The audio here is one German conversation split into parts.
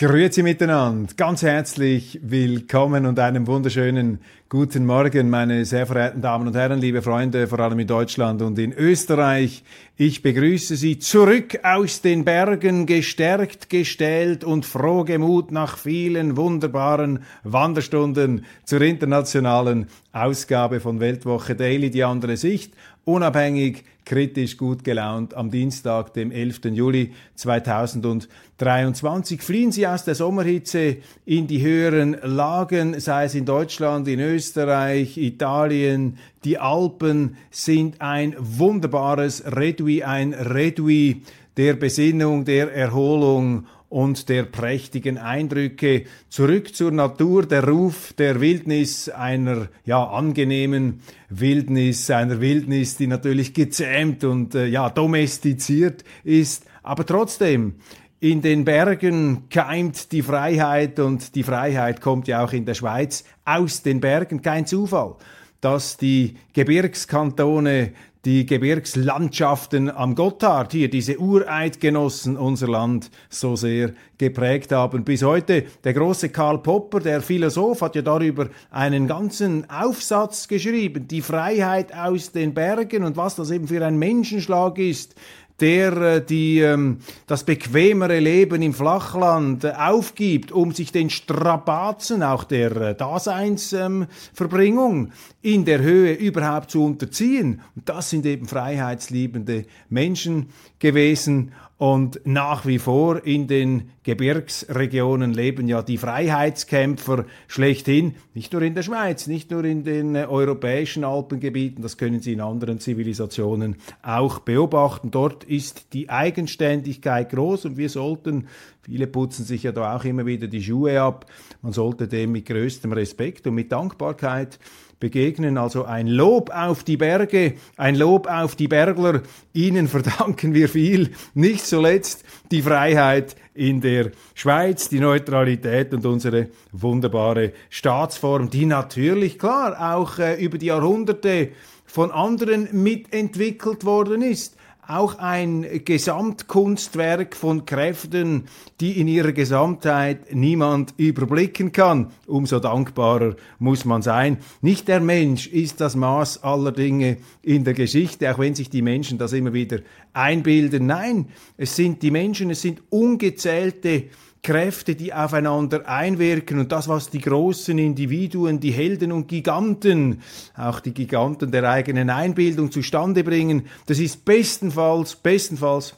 Grüezi miteinander, ganz herzlich willkommen und einen wunderschönen guten Morgen, meine sehr verehrten Damen und Herren, liebe Freunde, vor allem in Deutschland und in Österreich. Ich begrüße Sie zurück aus den Bergen, gestärkt, gestählt und frohgemut nach vielen wunderbaren Wanderstunden zur internationalen Ausgabe von Weltwoche Daily, die andere Sicht unabhängig, kritisch, gut gelaunt am Dienstag, dem 11. Juli 2023. Fliehen Sie aus der Sommerhitze in die höheren Lagen, sei es in Deutschland, in Österreich, Italien, die Alpen sind ein wunderbares Redui, ein Redui der Besinnung, der Erholung und der prächtigen Eindrücke. Zurück zur Natur, der Ruf der Wildnis, einer ja angenehmen Wildnis, einer Wildnis, die natürlich gezähmt und äh, ja domestiziert ist, aber trotzdem in den Bergen keimt die Freiheit und die Freiheit kommt ja auch in der Schweiz aus den Bergen, kein Zufall dass die Gebirgskantone die Gebirgslandschaften am Gotthard, hier diese Ureidgenossen unser Land so sehr geprägt haben. Bis heute der große Karl Popper, der Philosoph, hat ja darüber einen ganzen Aufsatz geschrieben, die Freiheit aus den Bergen und was das eben für ein Menschenschlag ist, der äh, die, ähm, das bequemere Leben im Flachland äh, aufgibt, um sich den Strapazen auch der äh, Daseinsverbringung in der Höhe überhaupt zu unterziehen. Und das sind eben freiheitsliebende Menschen gewesen. Und nach wie vor in den Gebirgsregionen leben ja die Freiheitskämpfer schlechthin, nicht nur in der Schweiz, nicht nur in den äh, europäischen Alpengebieten, das können Sie in anderen Zivilisationen auch beobachten. Dort ist die Eigenständigkeit groß und wir sollten, viele putzen sich ja da auch immer wieder die Schuhe ab, man sollte dem mit größtem Respekt und mit Dankbarkeit begegnen. Also ein Lob auf die Berge, ein Lob auf die Bergler. Ihnen verdanken wir viel, nicht zuletzt die Freiheit in der Schweiz, die Neutralität und unsere wunderbare Staatsform, die natürlich klar auch äh, über die Jahrhunderte von anderen mitentwickelt worden ist auch ein Gesamtkunstwerk von Kräften, die in ihrer Gesamtheit niemand überblicken kann. Umso dankbarer muss man sein. Nicht der Mensch ist das Maß aller Dinge in der Geschichte, auch wenn sich die Menschen das immer wieder einbilden. Nein, es sind die Menschen, es sind ungezählte Kräfte, die aufeinander einwirken. Und das, was die großen Individuen, die Helden und Giganten, auch die Giganten der eigenen Einbildung zustande bringen, das ist bestenfalls, bestenfalls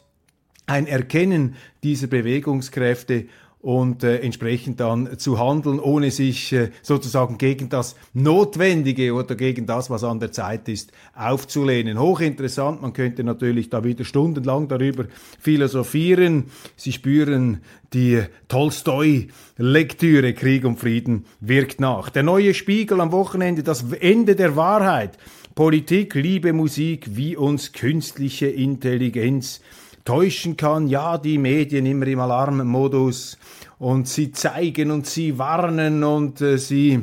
ein Erkennen dieser Bewegungskräfte und äh, entsprechend dann zu handeln, ohne sich äh, sozusagen gegen das Notwendige oder gegen das, was an der Zeit ist, aufzulehnen. Hochinteressant, man könnte natürlich da wieder stundenlang darüber philosophieren. Sie spüren die Tolstoi-Lektüre Krieg und Frieden wirkt nach. Der neue Spiegel am Wochenende, das Ende der Wahrheit. Politik, Liebe, Musik, wie uns künstliche Intelligenz täuschen kann. Ja, die Medien immer im Alarmmodus und sie zeigen und sie warnen und äh, sie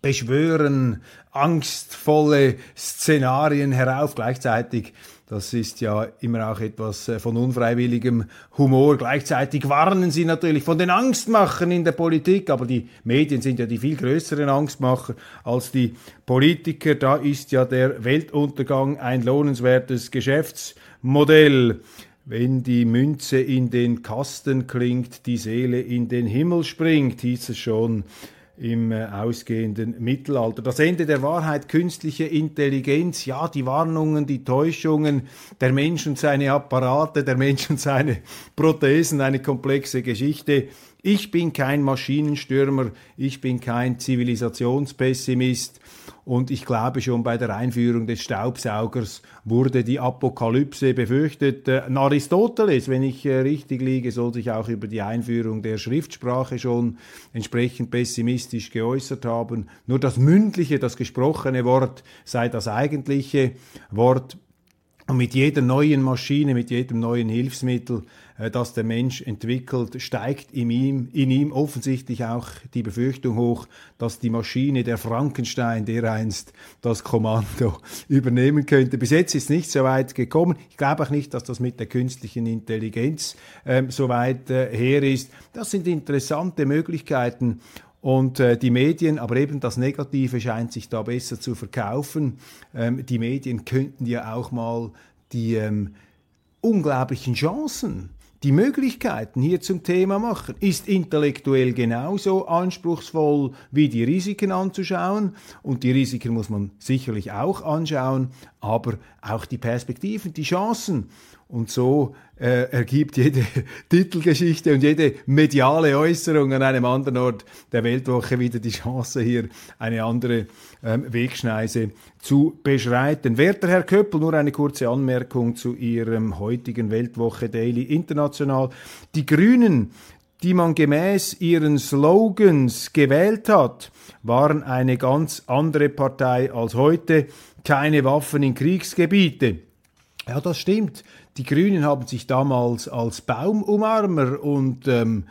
beschwören angstvolle Szenarien herauf. Gleichzeitig, das ist ja immer auch etwas äh, von unfreiwilligem Humor. Gleichzeitig warnen sie natürlich von den Angstmachern in der Politik, aber die Medien sind ja die viel größeren Angstmacher als die Politiker. Da ist ja der Weltuntergang ein lohnenswertes Geschäftsmodell. Wenn die Münze in den Kasten klingt, die Seele in den Himmel springt, hieß es schon im äh, ausgehenden Mittelalter. Das Ende der Wahrheit, künstliche Intelligenz, ja, die Warnungen, die Täuschungen, der Mensch und seine Apparate, der Mensch und seine Prothesen, eine komplexe Geschichte. Ich bin kein Maschinenstürmer, ich bin kein Zivilisationspessimist und ich glaube schon bei der Einführung des Staubsaugers wurde die Apokalypse befürchtet. Äh, Aristoteles, wenn ich äh, richtig liege, soll sich auch über die Einführung der Schriftsprache schon entsprechend pessimistisch geäußert haben. Nur das mündliche, das gesprochene Wort sei das eigentliche Wort. Und mit jeder neuen Maschine, mit jedem neuen Hilfsmittel äh, das der Mensch entwickelt, steigt in ihm, in ihm offensichtlich auch die Befürchtung hoch, dass die Maschine, der Frankenstein, der einst das Kommando übernehmen könnte. Bis jetzt ist nicht so weit gekommen. Ich glaube auch nicht, dass das mit der künstlichen Intelligenz ähm, so weit äh, her ist. Das sind interessante Möglichkeiten. Und äh, die Medien, aber eben das Negative scheint sich da besser zu verkaufen. Ähm, die Medien könnten ja auch mal die ähm, unglaublichen Chancen die Möglichkeiten hier zum Thema machen, ist intellektuell genauso anspruchsvoll wie die Risiken anzuschauen. Und die Risiken muss man sicherlich auch anschauen, aber auch die Perspektiven, die Chancen. Und so äh, ergibt jede Titelgeschichte und jede mediale Äußerung an einem anderen Ort der Weltwoche wieder die Chance, hier eine andere ähm, Wegschneise zu beschreiten. Werter Herr Köppel, nur eine kurze Anmerkung zu Ihrem heutigen Weltwoche Daily International. Die Grünen, die man gemäß ihren Slogans gewählt hat, waren eine ganz andere Partei als heute. Keine Waffen in Kriegsgebiete. Ja, das stimmt. Die Grünen haben sich damals als Baumumarmer und ähm,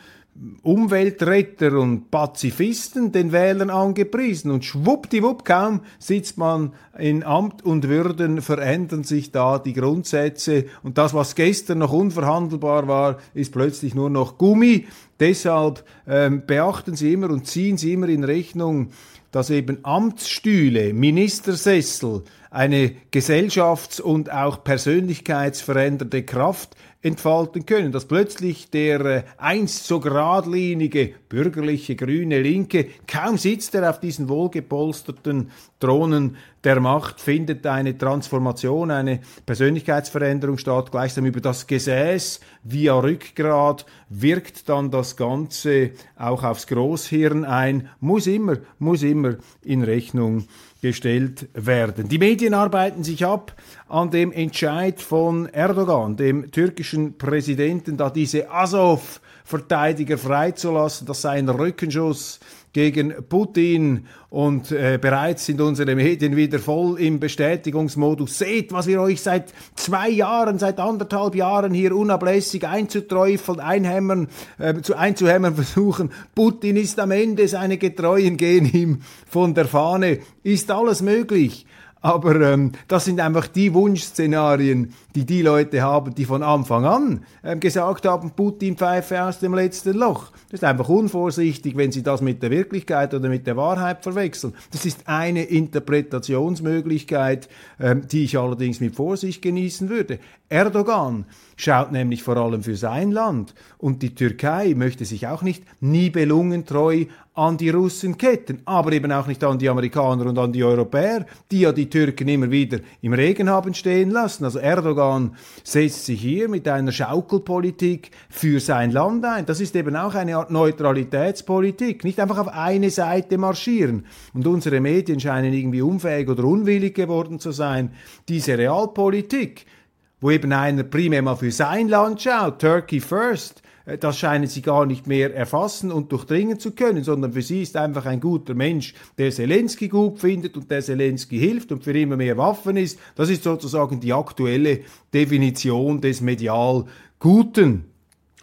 Umweltretter und Pazifisten den Wählern angepriesen und schwuppdiwupp kaum sitzt man in Amt und Würden, verändern sich da die Grundsätze und das, was gestern noch unverhandelbar war, ist plötzlich nur noch Gummi. Deshalb ähm, beachten Sie immer und ziehen Sie immer in Rechnung, dass eben Amtsstühle, Ministersessel eine gesellschafts- und auch persönlichkeitsverändernde Kraft entfalten können, dass plötzlich der äh, einst so geradlinige bürgerliche grüne Linke, kaum sitzt er auf diesen wohlgepolsterten Thronen der Macht, findet eine Transformation, eine Persönlichkeitsveränderung statt, gleichsam über das Gesäß via Rückgrat wirkt dann das Ganze auch aufs Großhirn ein, muss immer, muss immer in Rechnung gestellt werden. Die Medien arbeiten sich ab an dem Entscheid von Erdogan, dem türkischen Präsidenten, da diese Azov-Verteidiger freizulassen. Das sei ein Rückenschuss gegen Putin und äh, bereits sind unsere Medien wieder voll im Bestätigungsmodus. Seht, was wir euch seit zwei Jahren, seit anderthalb Jahren hier unablässig einzuträufeln, einhämmern, äh, zu, einzuhämmern versuchen. Putin ist am Ende, seine Getreuen gehen ihm von der Fahne. Ist alles möglich. Aber ähm, das sind einfach die Wunschszenarien, die die Leute haben, die von Anfang an ähm, gesagt haben, Putin pfeife aus dem letzten Loch. Das ist einfach unvorsichtig, wenn Sie das mit der Wirklichkeit oder mit der Wahrheit verwechseln. Das ist eine Interpretationsmöglichkeit, ähm, die ich allerdings mit Vorsicht genießen würde. Erdogan schaut nämlich vor allem für sein Land und die Türkei möchte sich auch nicht nibelungentreu an die Russen ketten, aber eben auch nicht an die Amerikaner und an die Europäer, die ja die Türken immer wieder im Regen haben stehen lassen. Also Erdogan setzt sich hier mit einer Schaukelpolitik für sein Land ein. Das ist eben auch eine Art Neutralitätspolitik, nicht einfach auf eine Seite marschieren. Und unsere Medien scheinen irgendwie unfähig oder unwillig geworden zu sein, diese Realpolitik wo eben einer primär mal für sein Land schaut, Turkey first, das scheinen sie gar nicht mehr erfassen und durchdringen zu können, sondern für sie ist einfach ein guter Mensch, der Zelensky gut findet und der Zelensky hilft und für immer mehr Waffen ist. Das ist sozusagen die aktuelle Definition des medial Guten.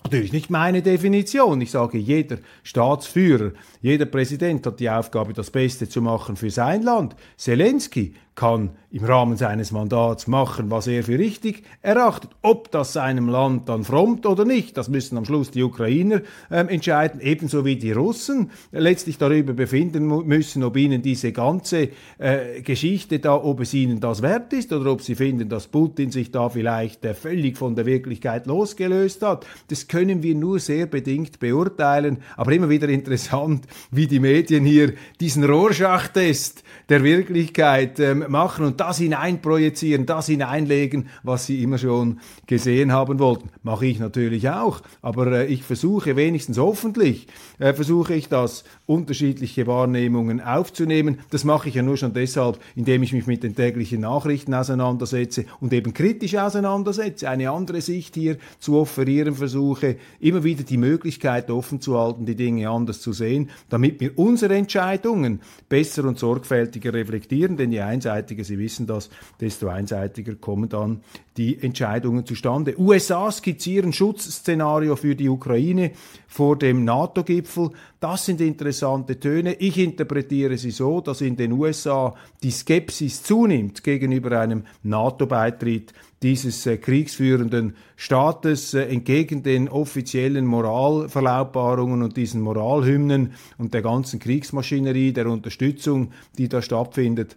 Natürlich nicht meine Definition. Ich sage, jeder Staatsführer, jeder Präsident hat die Aufgabe, das Beste zu machen für sein Land. Zelensky kann im Rahmen seines Mandats machen, was er für richtig erachtet. Ob das seinem Land dann frommt oder nicht, das müssen am Schluss die Ukrainer äh, entscheiden, ebenso wie die Russen letztlich darüber befinden müssen, ob ihnen diese ganze äh, Geschichte da, ob es ihnen das wert ist oder ob sie finden, dass Putin sich da vielleicht äh, völlig von der Wirklichkeit losgelöst hat. Das können wir nur sehr bedingt beurteilen, aber immer wieder interessant, wie die Medien hier diesen Rorschach-Test der Wirklichkeit ähm, machen und das hineinprojizieren, das hineinlegen, was sie immer schon gesehen haben wollten. Mache ich natürlich auch, aber äh, ich versuche wenigstens hoffentlich, äh, versuche ich das unterschiedliche Wahrnehmungen aufzunehmen. Das mache ich ja nur schon deshalb, indem ich mich mit den täglichen Nachrichten auseinandersetze und eben kritisch auseinandersetze, eine andere Sicht hier zu offerieren versuche, immer wieder die Möglichkeit offen zu halten, die Dinge anders zu sehen, damit wir unsere Entscheidungen besser und sorgfältiger reflektieren, denn je einseitiger Sie wissen das, desto einseitiger kommen dann die Entscheidungen zustande. USA skizzieren Schutzszenario für die Ukraine vor dem NATO-Gipfel. Das sind interessante Töne. Ich interpretiere sie so, dass in den USA die Skepsis zunimmt gegenüber einem NATO-Beitritt dieses äh, kriegsführenden Staates äh, entgegen den offiziellen Moralverlautbarungen und diesen Moralhymnen und der ganzen Kriegsmaschinerie, der Unterstützung, die da stattfindet,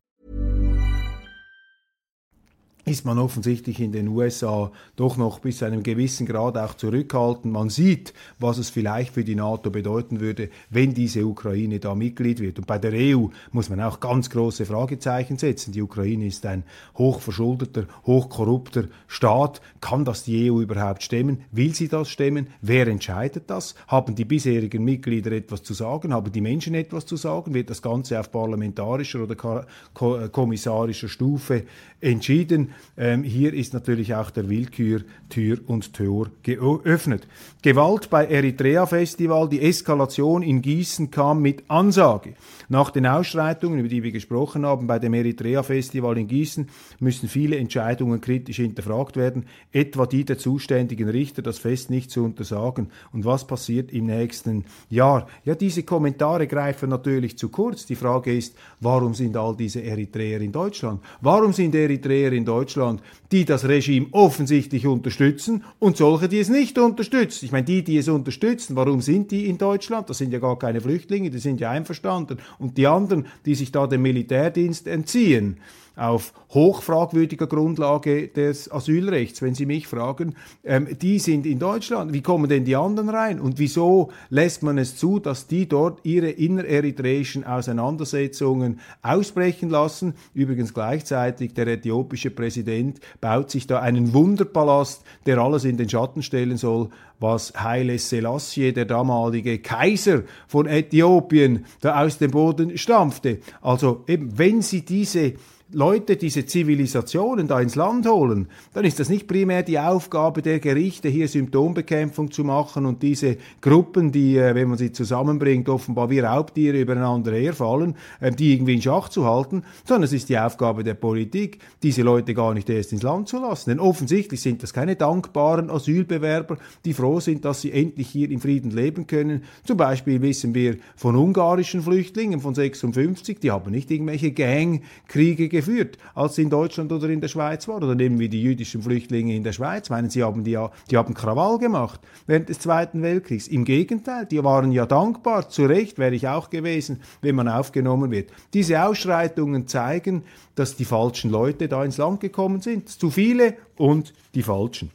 ist man offensichtlich in den USA doch noch bis zu einem gewissen Grad auch zurückhaltend. Man sieht, was es vielleicht für die NATO bedeuten würde, wenn diese Ukraine da Mitglied wird. Und bei der EU muss man auch ganz große Fragezeichen setzen. Die Ukraine ist ein hochverschuldeter, hochkorrupter Staat. Kann das die EU überhaupt stemmen? Will sie das stemmen? Wer entscheidet das? Haben die bisherigen Mitglieder etwas zu sagen? Haben die Menschen etwas zu sagen? Wird das Ganze auf parlamentarischer oder kommissarischer Stufe entschieden? Ähm, hier ist natürlich auch der Willkür Tür und Tor geöffnet. Gewalt bei Eritrea Festival, die Eskalation in Gießen kam mit Ansage. Nach den Ausschreitungen, über die wir gesprochen haben, bei dem Eritrea Festival in Gießen müssen viele Entscheidungen kritisch hinterfragt werden, etwa die der zuständigen Richter, das Fest nicht zu untersagen. Und was passiert im nächsten Jahr? Ja, diese Kommentare greifen natürlich zu kurz. Die Frage ist, warum sind all diese Eritreer in Deutschland? Warum sind Eritreer in Deutschland? Deutschland, die das Regime offensichtlich unterstützen und solche, die es nicht unterstützen. Ich meine, die, die es unterstützen, warum sind die in Deutschland? Das sind ja gar keine Flüchtlinge, die sind ja einverstanden. Und die anderen, die sich da dem Militärdienst entziehen, auf hochfragwürdiger Grundlage des Asylrechts, wenn Sie mich fragen, ähm, die sind in Deutschland. Wie kommen denn die anderen rein? Und wieso lässt man es zu, dass die dort ihre innereritreischen Auseinandersetzungen ausbrechen lassen? Übrigens gleichzeitig der äthiopische Präsident baut sich da einen Wunderpalast, der alles in den Schatten stellen soll, was Haile Selassie, der damalige Kaiser von Äthiopien, da aus dem Boden stampfte. Also eben, wenn Sie diese Leute diese Zivilisationen da ins Land holen, dann ist das nicht primär die Aufgabe der Gerichte, hier Symptombekämpfung zu machen und diese Gruppen, die, äh, wenn man sie zusammenbringt, offenbar wie Raubtiere übereinander herfallen, äh, die irgendwie in Schach zu halten, sondern es ist die Aufgabe der Politik, diese Leute gar nicht erst ins Land zu lassen. Denn offensichtlich sind das keine dankbaren Asylbewerber, die froh sind, dass sie endlich hier in Frieden leben können. Zum Beispiel wissen wir von ungarischen Flüchtlingen von 56, die haben nicht irgendwelche Gangkriege geführt, als sie in Deutschland oder in der Schweiz waren. Oder nehmen wir die jüdischen Flüchtlinge in der Schweiz. Meinen Sie, haben die, die haben Krawall gemacht während des Zweiten Weltkriegs. Im Gegenteil, die waren ja dankbar, zu Recht wäre ich auch gewesen, wenn man aufgenommen wird. Diese Ausschreitungen zeigen, dass die falschen Leute da ins Land gekommen sind. Zu viele und die falschen.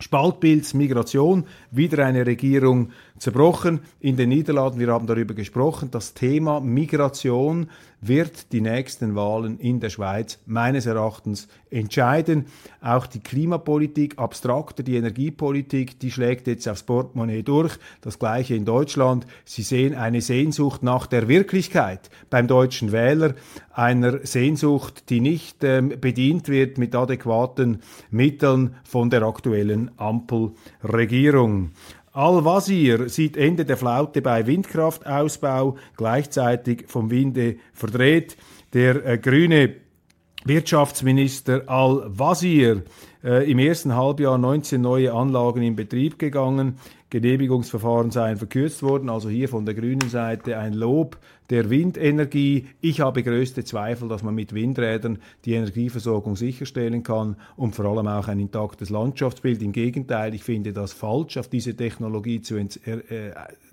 Spaltbilds, Migration, wieder eine Regierung zerbrochen in den Niederlanden. Wir haben darüber gesprochen. Das Thema Migration wird die nächsten Wahlen in der Schweiz meines Erachtens entscheiden. Auch die Klimapolitik, abstrakter die Energiepolitik, die schlägt jetzt aufs Portemonnaie durch. Das gleiche in Deutschland. Sie sehen eine Sehnsucht nach der Wirklichkeit beim deutschen Wähler, einer Sehnsucht, die nicht ähm, bedient wird mit adäquaten Mitteln von der aktuellen Ampelregierung. Al-Wazir sieht Ende der Flaute bei Windkraftausbau, gleichzeitig vom Winde verdreht. Der äh, grüne Wirtschaftsminister Al-Wazir äh, im ersten Halbjahr 19 neue Anlagen in Betrieb gegangen. Genehmigungsverfahren seien verkürzt worden. Also hier von der grünen Seite ein Lob der Windenergie. Ich habe größte Zweifel, dass man mit Windrädern die Energieversorgung sicherstellen kann und vor allem auch ein intaktes Landschaftsbild. Im Gegenteil, ich finde das falsch, auf diese Technologie zu, äh,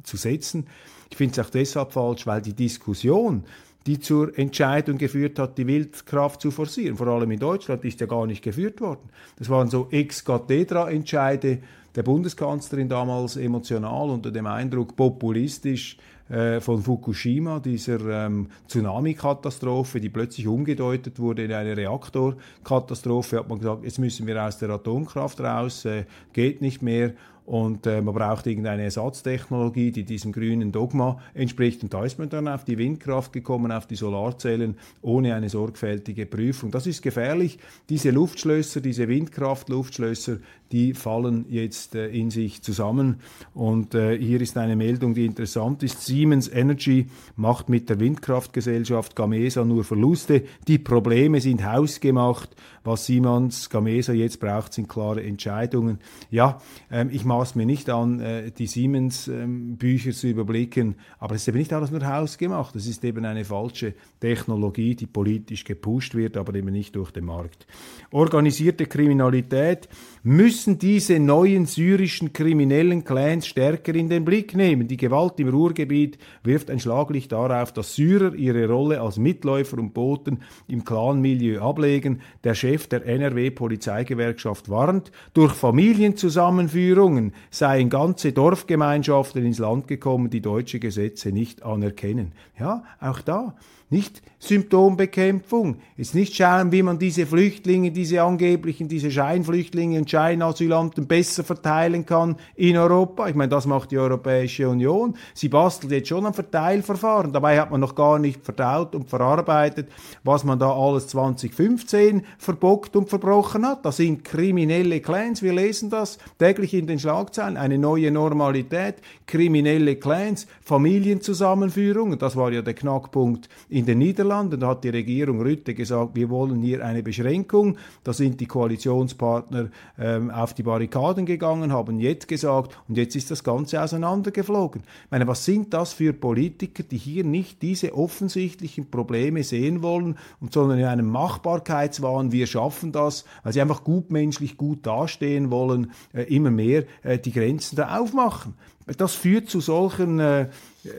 zu setzen. Ich finde es auch deshalb falsch, weil die Diskussion die zur Entscheidung geführt hat, die Wildkraft zu forcieren. Vor allem in Deutschland ist ja gar nicht geführt worden. Das waren so ex-cathedra-Entscheide der Bundeskanzlerin damals emotional unter dem Eindruck populistisch äh, von Fukushima, dieser ähm, Tsunami-Katastrophe, die plötzlich umgedeutet wurde in eine Reaktorkatastrophe, hat man gesagt, jetzt müssen wir aus der Atomkraft raus, äh, geht nicht mehr und äh, man braucht irgendeine Ersatztechnologie, die diesem grünen Dogma entspricht. Und da ist man dann auf die Windkraft gekommen, auf die Solarzellen, ohne eine sorgfältige Prüfung. Das ist gefährlich. Diese Luftschlösser, diese Windkraftluftschlösser, die fallen jetzt äh, in sich zusammen. Und äh, hier ist eine Meldung, die interessant ist. Siemens Energy macht mit der Windkraftgesellschaft Gamesa nur Verluste. Die Probleme sind hausgemacht. Was Siemens Gamesa jetzt braucht, sind klare Entscheidungen. Ja, ähm, ich maß mir nicht an, äh, die Siemens-Bücher zu überblicken, aber es ist eben nicht alles nur hausgemacht. Es ist eben eine falsche Technologie, die politisch gepusht wird, aber eben nicht durch den Markt. Organisierte Kriminalität müssen diese neuen syrischen kriminellen Clans stärker in den Blick nehmen. Die Gewalt im Ruhrgebiet wirft ein Schlaglicht darauf, dass Syrer ihre Rolle als Mitläufer und Boten im Clanmilieu ablegen. Der Chef der NRW-Polizeigewerkschaft warnt, durch Familienzusammenführungen seien ganze Dorfgemeinschaften ins Land gekommen, die deutsche Gesetze nicht anerkennen. Ja, auch da nicht Symptombekämpfung, jetzt nicht schauen, wie man diese Flüchtlinge, diese angeblichen, diese Scheinflüchtlinge und Scheinasylanten besser verteilen kann in Europa. Ich meine, das macht die Europäische Union. Sie bastelt jetzt schon ein Verteilverfahren. Dabei hat man noch gar nicht verdaut und verarbeitet, was man da alles 2015 verbockt und verbrochen hat. Das sind kriminelle Clans. Wir lesen das täglich in den Schlagzeilen. Eine neue Normalität, kriminelle Clans, Familienzusammenführungen. Das war ja der Knackpunkt in den Niederlanden. Hat die Regierung Rütte gesagt, wir wollen hier eine Beschränkung. Da sind die Koalitionspartner ähm, auf die Barrikaden gegangen, haben jetzt gesagt, und jetzt ist das Ganze auseinandergeflogen. Ich meine, was sind das für Politiker, die hier nicht diese offensichtlichen Probleme sehen wollen, und sondern in einem Machbarkeitswahn, wir schaffen das, weil sie einfach gutmenschlich gut dastehen wollen, äh, immer mehr äh, die Grenzen da aufmachen. Das führt zu solchen äh,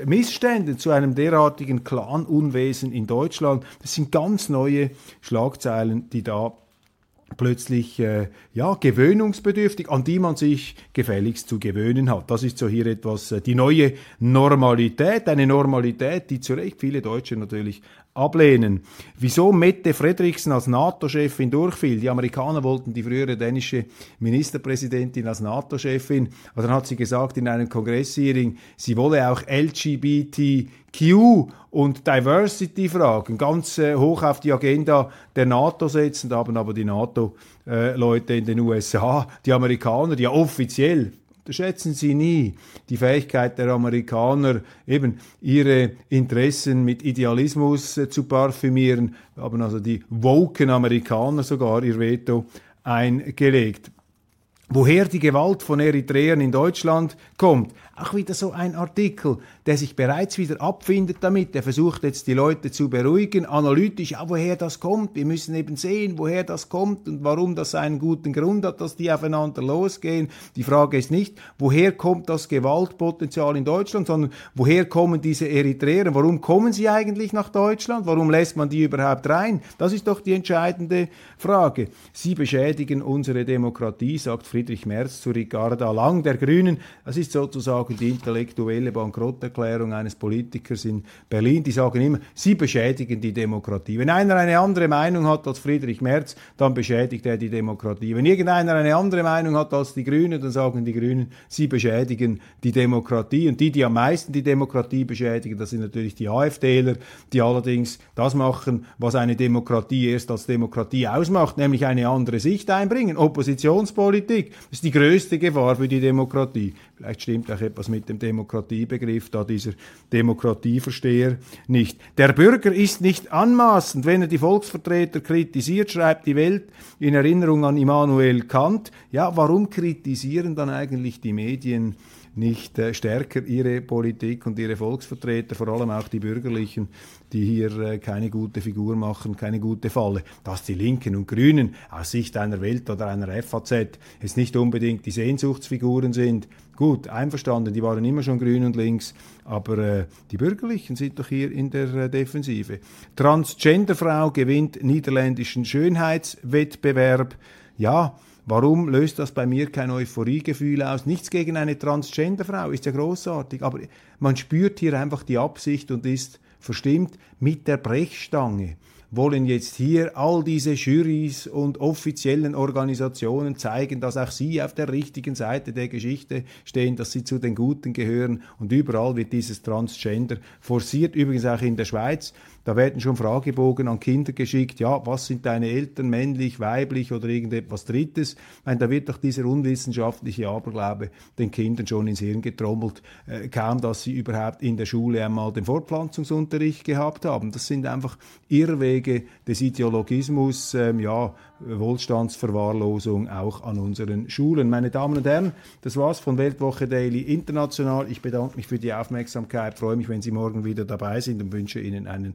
Missständen, zu einem derartigen Clanunwesen in Deutschland. Das sind ganz neue Schlagzeilen, die da plötzlich äh, ja gewöhnungsbedürftig, an die man sich gefälligst zu gewöhnen hat. Das ist so hier etwas äh, die neue Normalität, eine Normalität, die zu Recht viele Deutsche natürlich ablehnen. Wieso Mette Frederiksen als NATO-Chefin durchfiel? Die Amerikaner wollten die frühere dänische Ministerpräsidentin als NATO-Chefin, aber dann hat sie gesagt in einem Kongresshearing, sie wolle auch LGBTQ und Diversity-Fragen ganz äh, hoch auf die Agenda der NATO setzen. Da haben aber die NATO-Leute in den USA, die Amerikaner, die ja offiziell unterschätzen Sie nie die Fähigkeit der Amerikaner, eben ihre Interessen mit Idealismus äh, zu parfümieren, haben also die woken Amerikaner sogar ihr Veto eingelegt. Woher die Gewalt von Eritreern in Deutschland kommt, auch wieder so ein Artikel, der sich bereits wieder abfindet damit. Der versucht jetzt die Leute zu beruhigen, analytisch, ja, woher das kommt. Wir müssen eben sehen, woher das kommt und warum das einen guten Grund hat, dass die aufeinander losgehen. Die Frage ist nicht, woher kommt das Gewaltpotenzial in Deutschland, sondern woher kommen diese Eritreer? Warum kommen sie eigentlich nach Deutschland? Warum lässt man die überhaupt rein? Das ist doch die entscheidende Frage. Sie beschädigen unsere Demokratie, sagt Friedrich Merz zu Ricarda Lang der Grünen. Das ist sozusagen die intellektuelle Bankrotterklärung eines Politikers in Berlin. Die sagen immer, sie beschädigen die Demokratie. Wenn einer eine andere Meinung hat als Friedrich Merz, dann beschädigt er die Demokratie. Wenn irgendeiner eine andere Meinung hat als die Grünen, dann sagen die Grünen, sie beschädigen die Demokratie. Und die, die am meisten die Demokratie beschädigen, das sind natürlich die AfDler, die allerdings das machen, was eine Demokratie erst als Demokratie ausmacht, nämlich eine andere Sicht einbringen. Oppositionspolitik ist die größte Gefahr für die Demokratie. Vielleicht stimmt auch etwas mit dem Demokratiebegriff, da dieser Demokratieversteher nicht. Der Bürger ist nicht anmaßend, wenn er die Volksvertreter kritisiert, schreibt die Welt in Erinnerung an Immanuel Kant. Ja, warum kritisieren dann eigentlich die Medien nicht äh, stärker ihre Politik und ihre Volksvertreter, vor allem auch die Bürgerlichen, die hier äh, keine gute Figur machen, keine gute Falle. Dass die Linken und Grünen aus Sicht einer Welt oder einer FAZ jetzt nicht unbedingt die Sehnsuchtsfiguren sind, gut, einverstanden, die waren immer schon grün und links, aber äh, die Bürgerlichen sind doch hier in der äh, Defensive. Transgenderfrau gewinnt niederländischen Schönheitswettbewerb. Ja, Warum löst das bei mir kein Euphoriegefühl aus? Nichts gegen eine Transgenderfrau, ist ja großartig, aber man spürt hier einfach die Absicht und ist verstimmt mit der Brechstange wollen jetzt hier all diese Jurys und offiziellen Organisationen zeigen, dass auch sie auf der richtigen Seite der Geschichte stehen, dass sie zu den Guten gehören und überall wird dieses Transgender forciert, übrigens auch in der Schweiz. Da werden schon Fragebogen an Kinder geschickt, ja, was sind deine Eltern, männlich, weiblich oder irgendetwas Drittes. Meine, da wird doch dieser unwissenschaftliche Aberglaube den Kindern schon ins Hirn getrommelt, äh, kaum dass sie überhaupt in der Schule einmal den Fortpflanzungsunterricht gehabt haben. Das sind einfach Irrwege des Ideologismus, ähm, ja, Wohlstandsverwahrlosung auch an unseren Schulen. Meine Damen und Herren, das war's von Weltwoche Daily International. Ich bedanke mich für die Aufmerksamkeit, freue mich, wenn Sie morgen wieder dabei sind und wünsche Ihnen einen